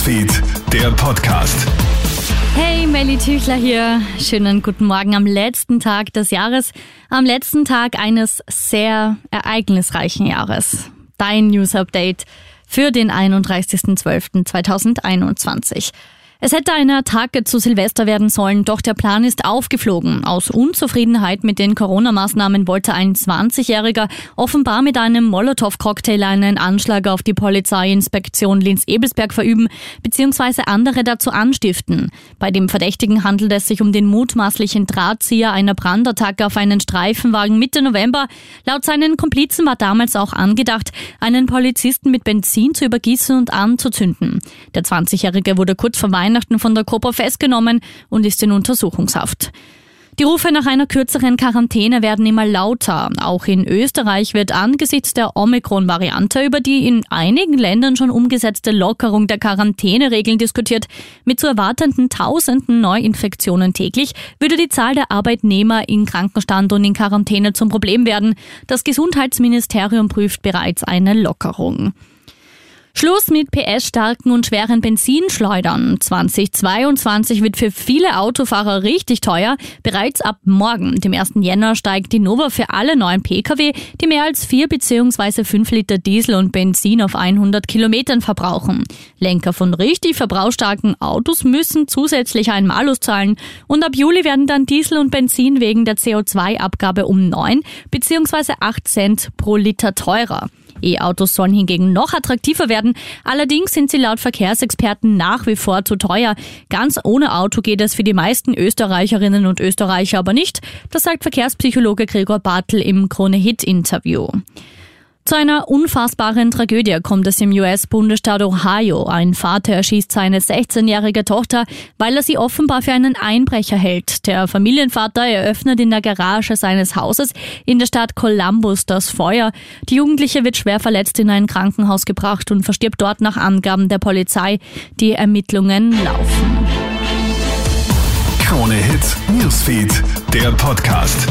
Newsfeed, der Podcast. Hey, Melly Tüchler hier. Schönen guten Morgen am letzten Tag des Jahres, am letzten Tag eines sehr ereignisreichen Jahres. Dein News Update für den 31.12.2021. Es hätte eine Attacke zu Silvester werden sollen, doch der Plan ist aufgeflogen. Aus Unzufriedenheit mit den Corona-Maßnahmen wollte ein 20-Jähriger offenbar mit einem Molotow-Cocktail einen Anschlag auf die Polizeiinspektion Linz-Ebelsberg verüben bzw. andere dazu anstiften. Bei dem Verdächtigen handelt es sich um den mutmaßlichen Drahtzieher einer Brandattacke auf einen Streifenwagen Mitte November. Laut seinen Komplizen war damals auch angedacht, einen Polizisten mit Benzin zu übergießen und anzuzünden. Der 20-Jährige wurde kurz vor Weihnachten Weihnachten von der Kopo festgenommen und ist in Untersuchungshaft. Die Rufe nach einer kürzeren Quarantäne werden immer lauter. Auch in Österreich wird angesichts der Omikron-Variante über die in einigen Ländern schon umgesetzte Lockerung der Quarantäneregeln diskutiert. Mit zu erwartenden tausenden Neuinfektionen täglich würde die Zahl der Arbeitnehmer in Krankenstand und in Quarantäne zum Problem werden. Das Gesundheitsministerium prüft bereits eine Lockerung. Schluss mit PS-starken und schweren Benzinschleudern. 2022 wird für viele Autofahrer richtig teuer. Bereits ab morgen, dem 1. Jänner, steigt die Nova für alle neuen Pkw, die mehr als 4 bzw. 5 Liter Diesel und Benzin auf 100 Kilometern verbrauchen. Lenker von richtig verbrauchsstarken Autos müssen zusätzlich einen Malus zahlen und ab Juli werden dann Diesel und Benzin wegen der CO2-Abgabe um 9 bzw. 8 Cent pro Liter teurer. E-Autos sollen hingegen noch attraktiver werden. Allerdings sind sie laut Verkehrsexperten nach wie vor zu teuer. Ganz ohne Auto geht es für die meisten Österreicherinnen und Österreicher aber nicht. Das sagt Verkehrspsychologe Gregor Bartel im Krone-Hit-Interview. Zu einer unfassbaren Tragödie kommt es im US-Bundesstaat Ohio. Ein Vater erschießt seine 16-jährige Tochter, weil er sie offenbar für einen Einbrecher hält. Der Familienvater eröffnet in der Garage seines Hauses in der Stadt Columbus das Feuer. Die Jugendliche wird schwer verletzt in ein Krankenhaus gebracht und verstirbt dort nach Angaben der Polizei. Die Ermittlungen laufen. Krone Hits, Newsfeed, der Podcast.